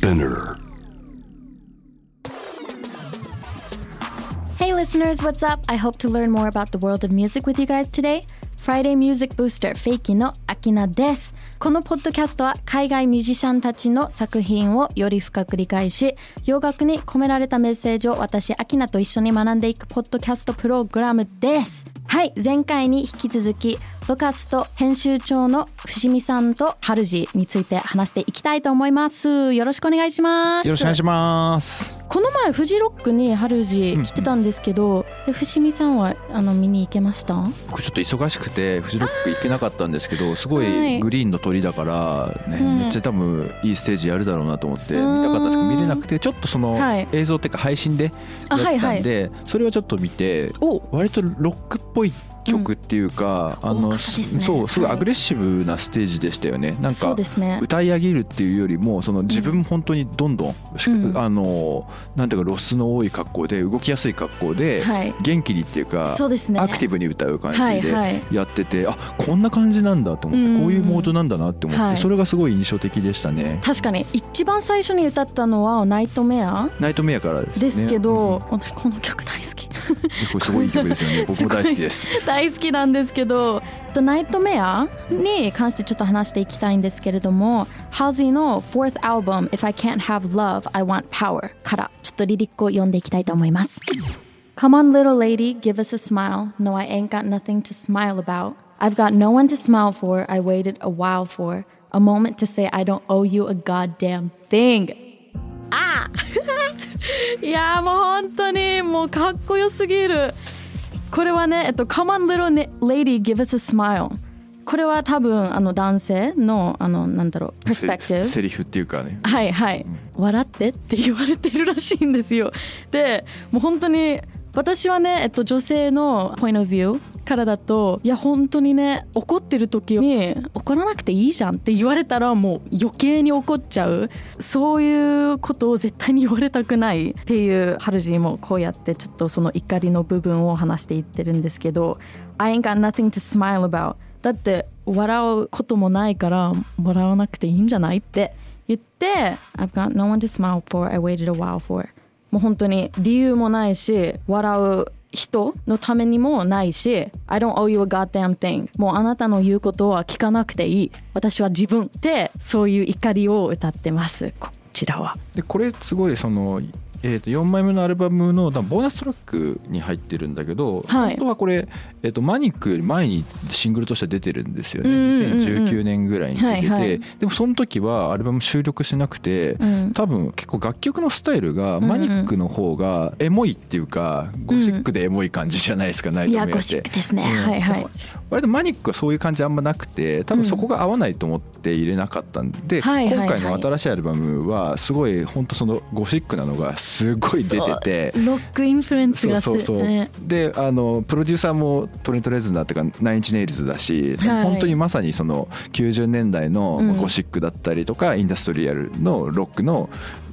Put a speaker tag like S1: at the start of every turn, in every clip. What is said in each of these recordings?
S1: Spinner.
S2: Hey listeners, what's up? I hope to learn more about the world of music with you guys today. Friday Music Booster フェイキーのアキナです。このポッドキャストは海外ミュージシャンたちの作品をより深く理解し、洋楽に込められたメッセージを私、アキナと一緒に学んでいくポッドキャストプログラムです。はい、前回に引き続き、ロカスと編集長の伏見さんとハルジについて話していきたいと思います。よろしくお願いします。
S3: よろしくお願いします。
S2: この前フジロックにハルジ来てたんですけど、え伏見さんはあの見に行けました？
S3: 僕ちょっと忙しくてフジロック行けなかったんですけどすご
S2: はい
S3: いグリーンの鳥だから、ね
S2: うん
S3: めっちゃ多分いいステージやるだろうなと思って見
S2: うん。
S3: たかったんですけど見れなくてちょっとその
S2: はい。
S3: 映像っていうか配信でや
S2: あ
S3: ってたんでそれはちょっと見て
S2: お。
S3: 割とロックっぽい曲っていうか、あの
S2: 大方ですね。
S3: そうすごい
S2: はい。
S3: アグレッシブなステージでしたよね。なん
S2: そう
S3: か
S2: ですね。
S3: 歌い上げるっていうよりもその自分本当にどんどん、し
S2: うん。
S3: あのなんていうかロスの多い格好で動きやすい格好で、
S2: はい。
S3: 元気にっていうか
S2: そうですね。
S3: アクティブに歌う感じで
S2: はいはい。
S3: やってて、あこんな感じなんだと思って、
S2: うん。
S3: こういうモードなんだなって思って、
S2: はい。
S3: それがすごい印象的でしたね。
S2: 確かに。一番最初に歌ったのは「ナイトメア。
S3: ナイトメアからです,、」ね、
S2: けど、
S3: うん
S2: 私この曲大好き。
S3: これすごいいい曲ですよね。僕も大好きです。
S2: 大好きなんですけどとナイトメアに関してちょっと話していきたいんですけれどもハウジーの 4th album If I Can't Have Love I Want Power からちょっとリリックを読んでいきたいと思います Come on little lady give us a smile No I ain't got nothing to smile about I've got no one to smile for I waited a while for A moment to say I don't owe you a goddamn thing あいやもう本当にもうかっこよすぎるこれはね、えっと、Come on little lady give us a smile. これは多分あの男性のあのなんだろう perspective
S3: セセリフっていうかね。
S2: はいはい、笑ってって言われてるらしいんですよ。でもう本当に私はね、えっと、女性の point of view からだといや本当にね怒ってる時に怒らなくていいじゃんって言われたらもう余計に怒っちゃう。そういうことを絶対に言われたくない。っていうハルジーもこうやってちょっとその怒りの部分を話していってるんですけど I ain't got nothing to smile about. だって笑うこともないから笑わなくていいんじゃないって言って I've got no one to smile for I waited a while for. もう本当に理由もないし笑う人のためにもないし I don't owe you a goddamn thing. もうあなたの言うことは聞かなくていい。私は自分ってそういう怒りを歌ってます。こちらは。
S3: でこれすごいその、えー、と4枚目のアルバムのボーナストラックに入ってるんだけど、
S2: はい。
S3: 本当はこれ、えー、とマニックより前にシングルとして出てるんですよね、
S2: うんうんうん
S3: 2019年ぐらいに出てて、
S2: はいはい。
S3: でもその時はアルバム収録しなくて、
S2: うん。
S3: 多分結構楽曲のスタイルが
S2: んうん。
S3: マニックの方がエモいっていうか、ゴシックでエモい感じじゃないですか、ナイ
S2: い
S3: トメアって。
S2: やゴシックですね、
S3: うん。
S2: はいはい。
S3: 割とマニックはそういう感じあんまなくて多分そこが合わないと思って入れなかったんで、今回の新しいアルバムはすごい本当そのゴシックなのがすごい出てて。
S2: ロック influence がす
S3: そうそうそう。
S2: ね。
S3: であのプロデューサーもトレント・レズナーっていうかナインインチネイルズだし、
S2: はい。
S3: 本当にまさにその90年代の
S2: うん。
S3: ゴシックだったりとか、インダストリアルのロックの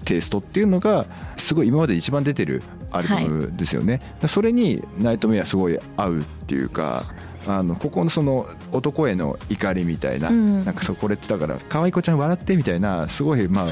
S3: テイストっていうのがすごい今まで一番出てるアルバムですよね。でそれに「ナイトメア」すごい合うっていうか。あのここのその男への怒りみたいな、
S2: うん。
S3: なんかそうこれってだから可愛い子ちゃん笑ってみたいなすごいまあ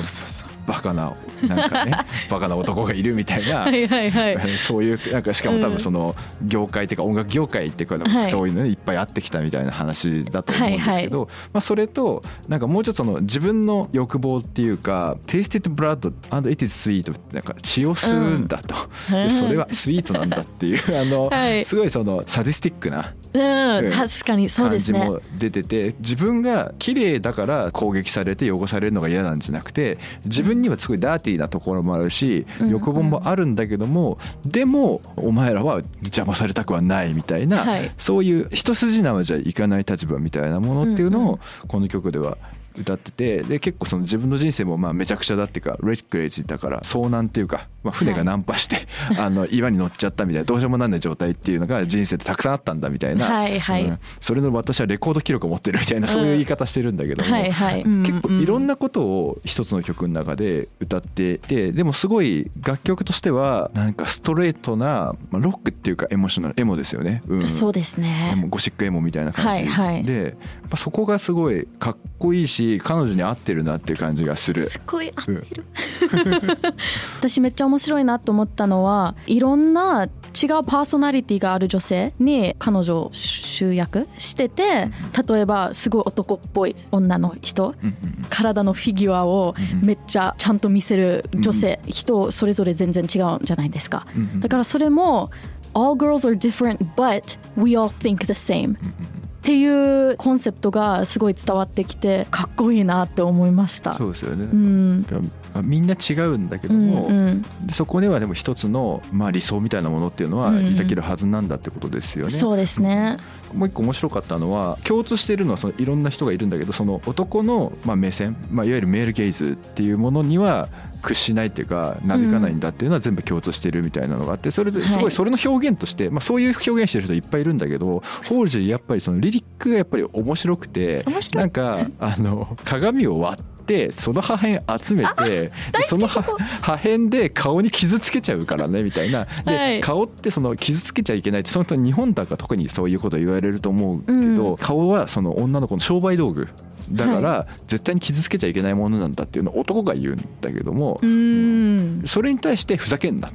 S3: バカななんかね バカな男がいるみたいな
S2: はいはいはい。
S3: そういうなんかしかも多分その業界っていうか音楽業界っていうか
S2: はい。
S3: そういうのにいっぱいあってきたみたいな話だと思うんですけどまあそれとなんかもうちょっとその自分の欲望っていうか「Tasted blood and it is sweet」なんか血を吸うんだと。
S2: うん。
S3: でそれはスイートなんだっていうあの
S2: はい。
S3: すごいそのサディスティックな
S2: うん
S3: うん。
S2: 確かにそうですね。
S3: 感じも出てて自分が綺麗だから攻撃されて汚されるのが嫌なんじゃなくて自分にはすごいダーティーなところもあるし
S2: うん。
S3: 欲望もあるんだけどもでもお前らは邪魔されたくはないみたいな、
S2: はい。
S3: そういう一筋縄じゃいかない立場みたいなものっていうのをこの曲では歌っててで結構その自分の人生もまあめちゃくちゃだっていうかレックレージだから遭難っていうかまあ、船が難破して、あの岩に乗っちゃったみたいなどうしようもなんない状態っていうのが人生でたくさんあったんだみたいな、
S2: はいはい。
S3: うん。それの私はレコード記録を持ってるみたいなそういう言い方してるんだけども、
S2: はいはい。
S3: 結構いろん
S2: な
S3: なことを一つの曲の中で歌っててでもすごい楽曲としてはなんかストレートなまあロックっていうかエモーショナルエモですよね。うん。
S2: そうです
S3: エモ
S2: ね
S3: ゴシックエモみたいな感じ、
S2: はいはい。
S3: でやっぱそこがすごいかっこいいし彼女に合ってるなっていう感じがする。
S2: すごい合ってる。私めっちゃ面白いなと思ったのはいろんな違うパーソナリティがある女性に彼女を集約してて例えばすごい男っぽい女の人体のフィギュアをめっちゃちゃんと見せる女性、人それぞれ全然違うんじゃないですか、だからそれも All girls are different but we all think the same っていうコンセプトがすごい伝わってきてかっこいいなって思いました。
S3: そうですよね、
S2: うん。
S3: みんな違うんだけ
S2: うん
S3: ども、
S2: うん
S3: でそこではでも一つの、まあ、理想みたいなものっていうのは
S2: うん。うん
S3: 抱けるはずなんだってことですよね。
S2: そうですね。
S3: もう一個面白かったのは共通しているのはそのいろんな人がいるんだけどその男のまあ目線、まあ、いわゆるメールゲイズっていうものには屈しないっていうかなびかないんだっていうのは全部共通してるみたいなのがあってそれです
S2: はい。
S3: ごいそれの表現として、まあ、そういう表現してる人いっぱいいるんだけどホールジーやっぱりそのリリックがやっぱり面白くてなんかあの鏡を割ってその破片集めてでその破破片で顔に傷つけちゃうからねみたいな。で、
S2: はい。
S3: 顔ってその傷つけちゃいけないってその日本だから特にそういうこと言われると思うけど、
S2: うん。
S3: 顔はその女の子の商売道具だから絶対に傷つけちゃいけないものなんだっていうのを男が言うんだけども
S2: う。ん。
S3: それに対してふざけんなっ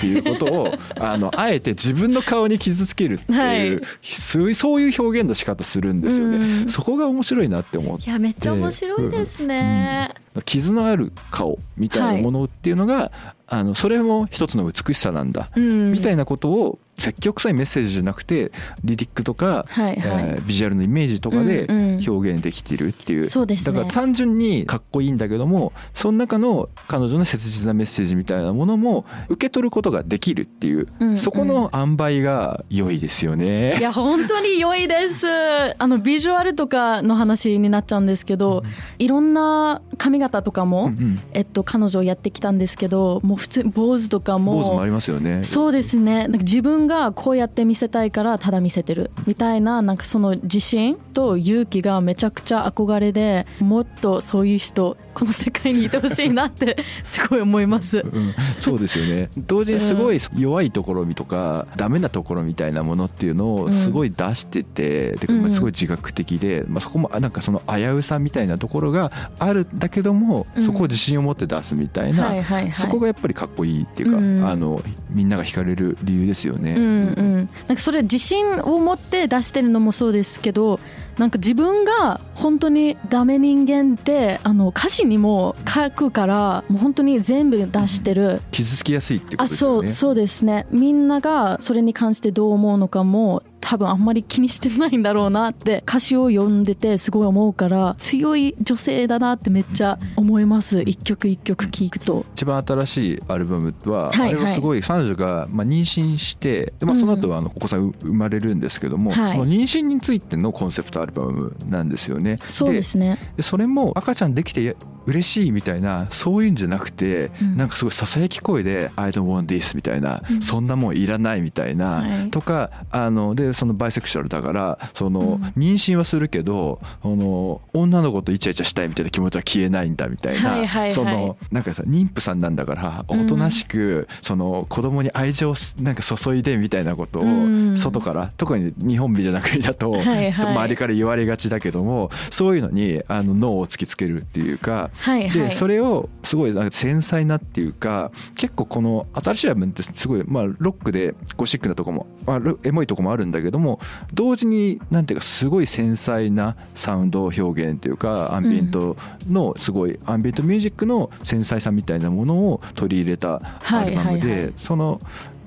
S3: ていうことを あのあえて自分の顔に傷つけるっていう、
S2: はい。
S3: そういう表現の仕方するんですよね、
S2: うん。
S3: そこが面白いなって思って。
S2: いやめっちゃ面白いですね、
S3: 傷のある顔みたいなものっていうのが、あのそれも一つの美しさなんだ、
S2: うん。
S3: みたいなことを積極臭いメッセージじゃなくてリリックとか、
S2: はいはい、
S3: えービジュアルのイメージとかで
S2: うんうん。
S3: 表現できてるっていう,、
S2: そうですね。
S3: だから単純にかっこいいんだけどもその中の彼女の切実なメッセージみたいなものも受け取ることができるっていう、
S2: うんうん。
S3: そこの塩梅が良いですよね。
S2: いや本当に良いです。あのビジュアルとかの話になっちゃうんですけど、いろんな髪型とかも、
S3: うんうん。
S2: えっと、彼女やってきたんですけどもう普通に坊主とかも
S3: 坊主もありますよね。
S2: そうですね。なんか自分がこうやって見せたいからただ見せてるみたいななんかその自信と勇気がめちゃくちゃ憧れでもっとそういう人この世界にいてほしいなって すごい思います。
S3: うん、そうですよね。同時にすごい弱いところとかダメなところみたいなものっていうのをすごい出してて、てかまあすごい自覚的で、まあ、そこもあなんかその危うさみたいなところがあるんだけども、
S2: うん。
S3: そこを自信を持って出すみたいな、そこがやっぱりかっこいいっていうか、
S2: うん。
S3: あのみんなが惹かれる理由ですよね。
S2: うんうん、なんかそれ自信を持って出してるのもそうですけどなんか自分が本当にダメ人間ってあの歌詞にも書くからもう本当に全部出してる、
S3: 傷つきやすいってこと
S2: あ
S3: ですよね。
S2: そうそうですね。みんながそれに関してどう思うのかも多分あんまり気にしてないんだろうなって歌詞を読んでてすごい思うから強い女性だなってめっちゃ思います。一曲一曲聴くと。
S3: 一番新しいアルバムは、
S2: はい
S3: あれはすごい彼女がまあ妊娠してで、まあ、その後はあのお子さん生まれるんですけども、
S2: はい。
S3: その妊娠についてのコンセプトアルバムなんですよね。
S2: そうですね。
S3: でそれも赤ちゃんできて嬉しいみたいなそういうんじゃなくて、
S2: うん。
S3: なんかすごいささやき声で「I don't want this」みたいな、
S2: うん。
S3: そんなもんいらないみたいな、
S2: はい。
S3: とかあのでそのバイセクシャルだからその、
S2: うん。
S3: 妊娠はするけどあの女の子とイチャイチャしたいみたいな気持ちは消えないんだみたいな、
S2: はいはいはい。
S3: そのなんかさ妊婦さんなんだからおとなしく、その子供に愛情をなんか注いでみたいなことを
S2: うん。
S3: 外から、特に日本みたいな国だと、
S2: はいはい。
S3: そ周りから言われがちだけどもそういうのにあの脳を突きつけるっていうか。
S2: はいはい。
S3: でそれをすごいなんか繊細なっていうか結構この新しいアルバムってすごいまあロックでゴシックなとこも、まあ、ロエモいとこもあるんだけども同時になんていうかすごい繊細なサウンド表現っていうかアンビエントのすごいアンビエントミュージックの繊細さみたいなものを取り入れたアルバム
S2: はいはいは
S3: でその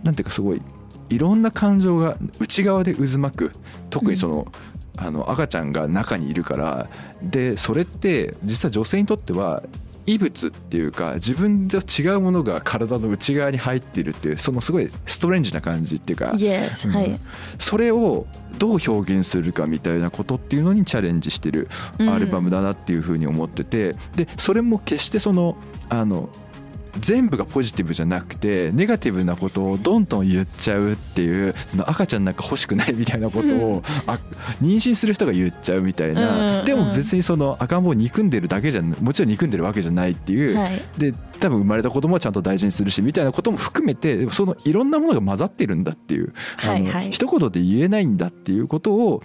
S3: なんていうかすごいいろんな感情が内側で渦巻く。特にその、あの赤ちゃんが中にいるからでそれって実は女性にとっては異物っていうか自分と違うものが体の内側に入っているっていうそのすごいストレンジな感じっていうか。
S2: Yes はい、
S3: うん。それをどう表現するかみたいなことっていうのにチャレンジしてるアルバムだなっていうふうに思っててでそれも決してそのあの全部がポジティブじゃなくてネガティブなことをどんどん言っちゃうっていうその赤ちゃんなんか欲しくないみたいなことを、あ妊娠する人が言っちゃうみたいな、
S2: うん
S3: でも別にその赤ん坊を憎んでるだけじゃもちろん憎んでるわけじゃないっていう、
S2: はい。
S3: で多分生まれた子供はちゃんと大事にするしみたいなことも含めてそのいろんなものが混ざってるんだっていう、
S2: はいはい。
S3: あの一言で言えないんだっていうことを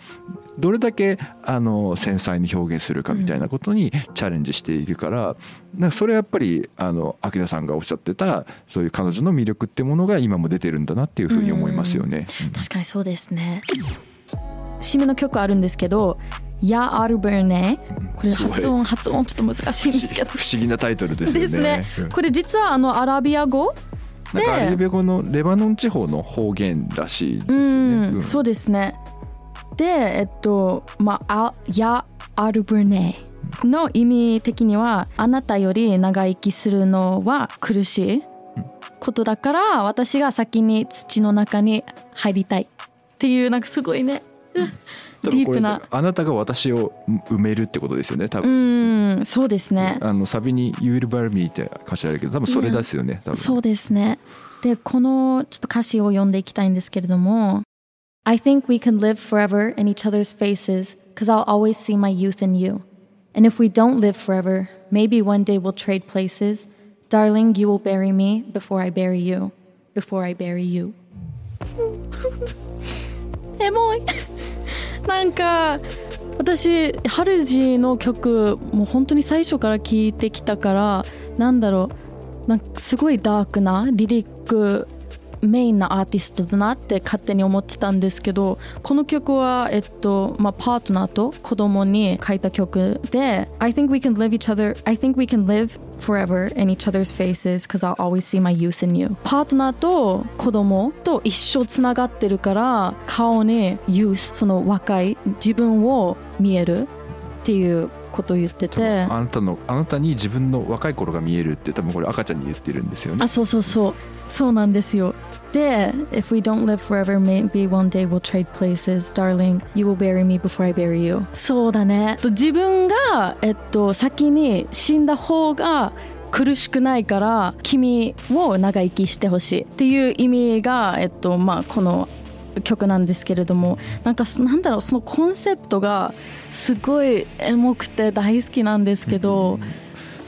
S3: どれだけあの繊細に表現するかみたいなことにチャレンジしているから、なんかそれはやっぱりあの明田さんがおっしゃってたそういう彼女の魅力ってものが今も出てるんだなっていうふうに思いますよね。
S2: 確かにそうですね。締めの曲あるんですけど「ヤ・アルベルネ」これ発音発音ちょっと難しいんですけど。
S3: 不思議なタイトルですよね。
S2: ですね。
S3: うん。
S2: これ実はあのアラビア語？
S3: なんかアラビア語のレバノン地方の方言らしいです
S2: う
S3: よね。
S2: ん、
S3: うん。
S2: そうですねでえっとまああヤ・アルベルネの意味的にはあなたより長生きするのは苦しいことだから私が先に土の中に入りたい。っていうなんかすごいね。ディープな。
S3: あなたが私を埋めるってことですよね多
S2: う
S3: 分。
S2: んそうですね。
S3: あのサビに「You will bury me」って歌詞ある。けど多分それですよね多分。
S2: そうですね。で、このちょっと歌詞を読んでいきたいんですけれども I think we can live forever in each other's faces because I'll always see my youth in you. And if we don't live forever, maybe one day we'll trade places. Darling, you will bury me before I bury you. Before I bury you. エモいなんか私ハルジの曲もう本当に最初から聴いてきたからなんだろうなんかすごいダークなリリック メインなアーティストだなって勝手に思ってたんですけどこの曲は、えっとまあ、パートナーと子供に書いた曲で I think we can live each other I think we can live forever in each other's faces because I'll always see my youth in you パートナーと子供と一生つながってるから顔に youth その若い自分を見えるっていうことを言ってて。
S3: あなたのあなたに自分の若い頃が見えるって多分これ赤ちゃんに言ってるんですよね。
S2: あ。そうそうそう。そうなんですよ。で If we don't live forever maybe one day we'll trade places. Darling you will bury me before I bury you. そうだね。と自分が、えっと、先に死んだ方が苦しくないから君を長生きしてほしいっていう意味が、えっとまあ、この曲なんですけれどもなんかなんだろうそのコンセプトがすごいエモくて大好きなんですけど、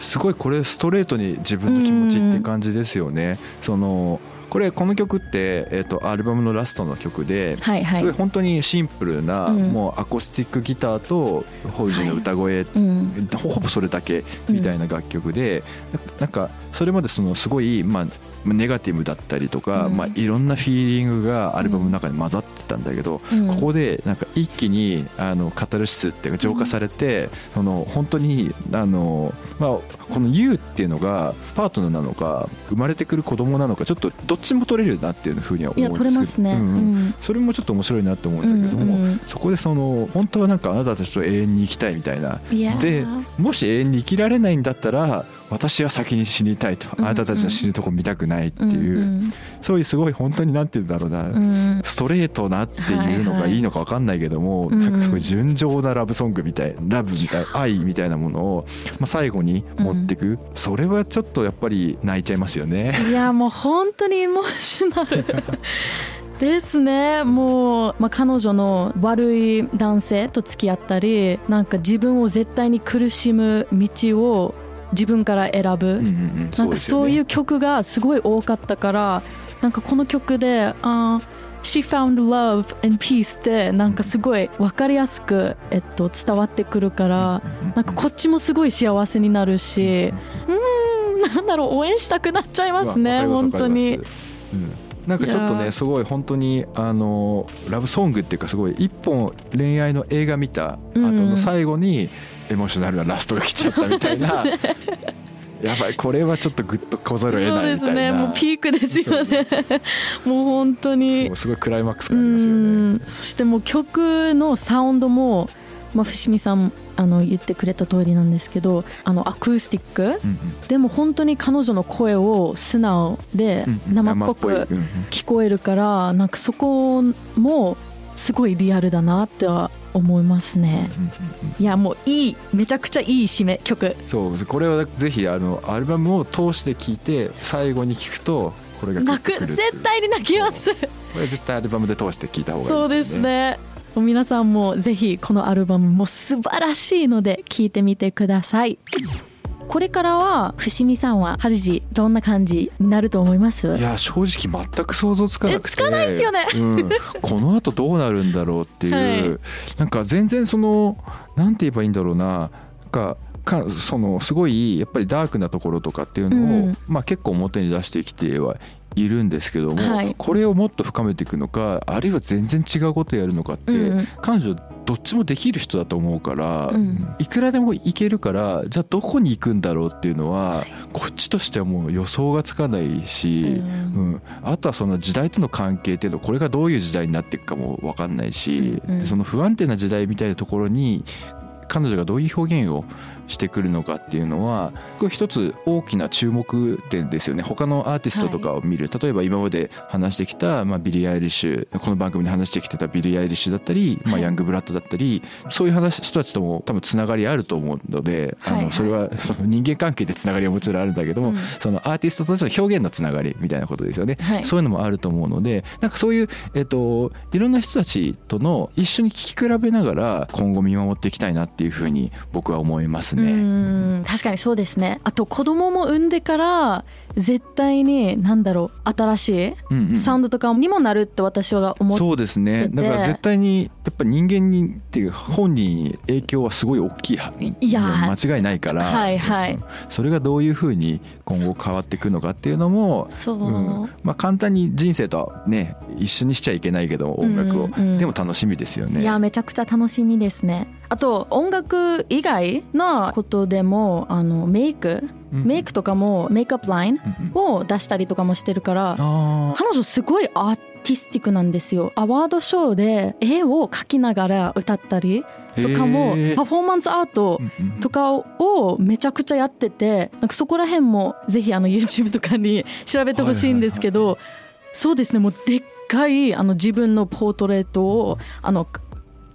S3: すごいこれストレートに自分の気持ちって感じですよね。そのこれこの曲って、えっとアルバムのラストの曲で、
S2: はいはい。
S3: すごい本当にシンプルな、
S2: うん。
S3: もうアコースティックギターとホイジの歌声、
S2: うん。
S3: ほぼそれだけみたいな楽曲で、ななんかそれまでそのすごい、まあ、ネガティブだったりとか、
S2: うん。
S3: まあ、いろんなフィーリングがアルバムの中に混ざってたんだけど、
S2: うん。
S3: ここでなんか一気にあのカタルシスっていうか浄化されて、その本当にあの、まあ、この「You」っていうのがパートナーなのか生まれてくる子供なのかちょっとどっちも取れるなっていうふうには思
S2: いや
S3: うんですけど。
S2: 取れますね、
S3: うんうん。
S2: うん。
S3: それもちょっと面白いなって思うんだけど。も、
S2: うんうん。
S3: そこでその本当はなんかあなたたちと永遠に生きたいみたいな。い
S2: やー。
S3: でもし永遠に生きられないんだったら私は先に死にたいと、
S2: うん
S3: あなたたちは死ぬとこ見たくないっていう、
S2: うん
S3: そういうすごい本当になんて言うんだろうな、
S2: うん。
S3: ストレートなっていうのがいいのか分かんないけども、
S2: はいはい。
S3: なんかすごい純情なラブソングみたいラブみたい愛みたいなものを、まあ、最後に持ってく、それはちょっとやっぱり泣いちゃいますよね。
S2: いやもう本当にエモーショナル。ですね。もう、まあ、彼女の悪い男性と付き合ったりなんか自分を絶対に苦しむ道を自分から選ぶ、
S3: うんうんうん。
S2: なんかそういう曲がすごい多かったからなんかこの曲で「あー She found love and peace」ってなんかすごい分かりやすく、えっと、伝わってくるからなんかこっちもすごい幸せになるしうーんなんだろう応援したくなっちゃいますね本当に。
S3: なんかちょっとねすごい本当にあのラブソングっていうかすごい一本恋愛の映画見た後の最後にエモーショナルなラストが来ちゃったみたいな、やばいこれはちょっとグッとこざるを得
S2: そう
S3: ないみたいな。
S2: ですねもうピークですよね。もう本当に。
S3: そうすごいクライマックス
S2: う
S3: がありますよね。
S2: ん。そしてもう曲のサウンドも、まあ、伏見さんあの言ってくれた通りなんですけどあのアクースティック？
S3: うんうん。
S2: でも本当に彼女の声を素直で生っぽく聞こえるからなんかそこもすごいリアルだなっては思いますね。いやもういいめちゃくちゃいい締め曲。
S3: そうこれはぜひあのアルバムを通して聴いて最後に聴くとこれが
S2: 泣く。絶対に泣きます。
S3: これ絶対アルバムで通して聴いた方がいい
S2: そうですねもう皆さんもぜひこのアルバムも素晴らしいので聴いてみてください。これからは伏見さんはハルジどんな感じになると思います？
S3: いや正直全く想像つかなくて。
S2: えつかないですよね。
S3: うん、この後どうなるんだろうっていう、
S2: はい。
S3: なんか全然そのなんて言えばいいんだろうな。なんかかそのすごいやっぱりダークなところとかっていうのを、
S2: うん。
S3: まあ、結構表に出してきてはいるんですけども、
S2: はい。
S3: これをもっと深めていくのかあるいは全然違うことやるのかって、
S2: うんうん。
S3: 彼女どっちもできる人だと思うから、
S2: うん。
S3: いくらでもいけるからじゃあどこに行くんだろうっていうのは、こっちとしてはもう予想がつかないし、
S2: うん。
S3: うん、あとはその時代との関係っていうのこれがどういう時代になっていくかも分かんないし、その不安定な時代みたいなところに彼女がどういう表現をしてくるのかっていうのはこれ一つ大きな注目点ですよね。他のアーティストとかを見る、例えば今まで話してきた、まあ、ビリー・アイリッシュこの番組に話してきてたビリー・アイリッシュだったり、まあ、
S2: はい
S3: ヤング・ブラッドだったりそういう話人たちとも多分つながりあると思うので、あ
S2: はいはい。
S3: のそれはその人間関係でつながりはもちろんあるんだけども、
S2: うん。
S3: そのアーティストとしての表現のつながりみたいなことですよね。
S2: はい。
S3: そういうのもあると思うのでなんかそういう、えっといろんな人たちとの一緒に聞き比べながら今後見守っていきたいなってっていうふうに僕は思いますね。
S2: 確かにそうですねあと子供も産んでから絶対に何だろう新しいサウンドとかにもなるって私は思って
S3: そうですね。
S2: て
S3: だから絶対にやっぱ人間にっていう本人に影響はすごい大きい。
S2: いや。
S3: 間違いないから、
S2: はいはい。
S3: うん。それがどういうふうに今後変わっていくのかっていうのも
S2: そう、
S3: うん。まあ、簡単に人生とはね一緒にしちゃいけないけど音楽を、
S2: うんうん。
S3: でも楽しみですよね。
S2: いやめちゃくちゃ楽しみですね。あと音楽以外のことでもあのメイク
S3: うん
S2: メイクとかもメイクアップラインを出したりとかもしてるから彼女すごいアーティスティックなんですよ。アワードショーで絵を描きながら歌ったりとかもパフォーマンスアートとかをめちゃくちゃやっててなんかそこら辺もぜひあの YouTube とかに調べてほしいんですけどそうですね。もうでっかいあの自分のポートレートをあの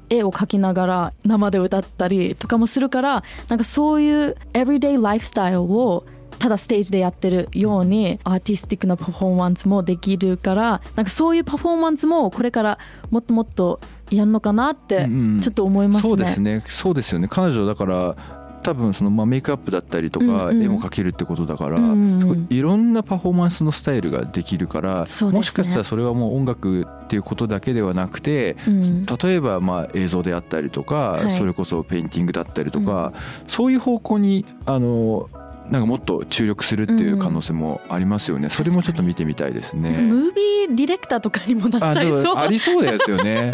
S2: 絵を描きながら生で歌ったりとかもするからなんかそういう everyday ライフスタイルをただステージでやってるようにアーティスティックなパフォーマンスもできるからなんかそういうパフォーマンスもこれからもっともっとやるのかなって
S3: うんうん。
S2: ちょっと思いますね。
S3: そうですね。そうですよね。彼女だから多分そのまあメイクアップだったりとか
S2: うんうん。
S3: 絵も描けるってことだから、
S2: うんうん
S3: いいろんなパフォーマンスのスタイルができるから、
S2: ね。
S3: もしかしたらそれはもう音楽っていうことだけではなくて
S2: うん。
S3: 例えばまあ映像であったりとか、
S2: はい。
S3: それこそペインティングだったりとか、そういう方向にあのなんかもっと注力するっていう可能性もありますよね、それもちょっと見てみたいですね。
S2: ムービーディレクターとかにもなっちゃいそう。
S3: もありそうですよね。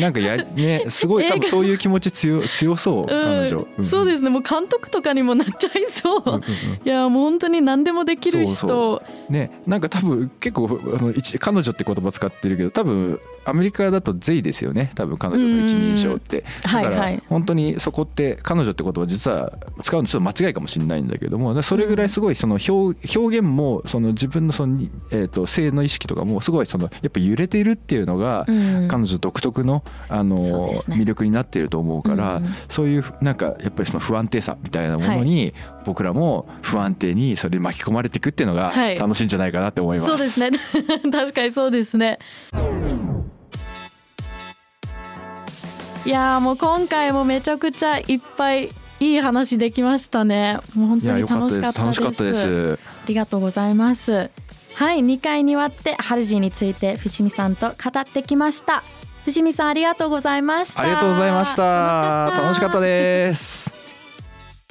S3: なんかやねすごい多分そういう気持ち強強そう彼女。
S2: うん、そうですすね。もう監督とかにもなっちゃいそう、
S3: うんうんうん。
S2: いやもう本当に何でもできる人。
S3: ねなんか多分結構あの一彼女って言葉使ってるけど多分アメリカだと「ゼイ」ですよね。多分彼女の一人称って。だから本当にそこって彼女って言葉実は使うのちょっと間違いかもしれないんだけども。それぐらいすごいその表表現もその自分のその、えー、と性の意識とかもすごいそのやっぱ揺れているっていうのが
S2: うん。
S3: 彼女独特のあの魅力になっていると思うから、
S2: うん
S3: そういうなんかやっぱりその不安定さみたいなものに僕らも不安定にそれに巻き込まれていくっていうのが
S2: はい。
S3: 楽しいんじゃないかなって思います。
S2: そうですね。確かにそうですねいやーもう今回もめちゃくちゃいっぱいいい話できましたねもう本当に楽しかったです
S3: です楽しかったです。
S2: ありがとうございますはい2回にわってハルジーについて伏見さんと語ってきました伏見さんありがとうございました
S3: ありがとうございました。楽しかった
S2: す
S3: です。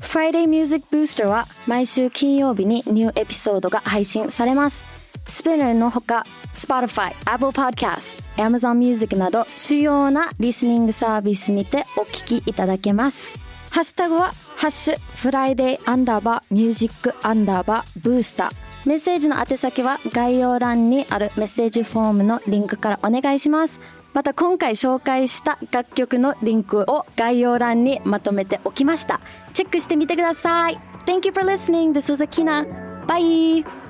S1: Friday Music Booster は毎週金曜日にニューエピソードが配信されます。スピナーのほか Spotify、Apple Podcast、Amazon Music など主要なリスニングサービスにてお聞きいただけます。ハッシュタグはハッシュフライデーアンダーバーミュージックアンダーバーブースター。メッセージの宛先は概要欄にあるメッセージフォームのリンクからお願いします。また今回紹介した楽曲のリンクを概要欄にまとめておきました。チェックしてみてください。Thank you for listening. This was Akina. Bye!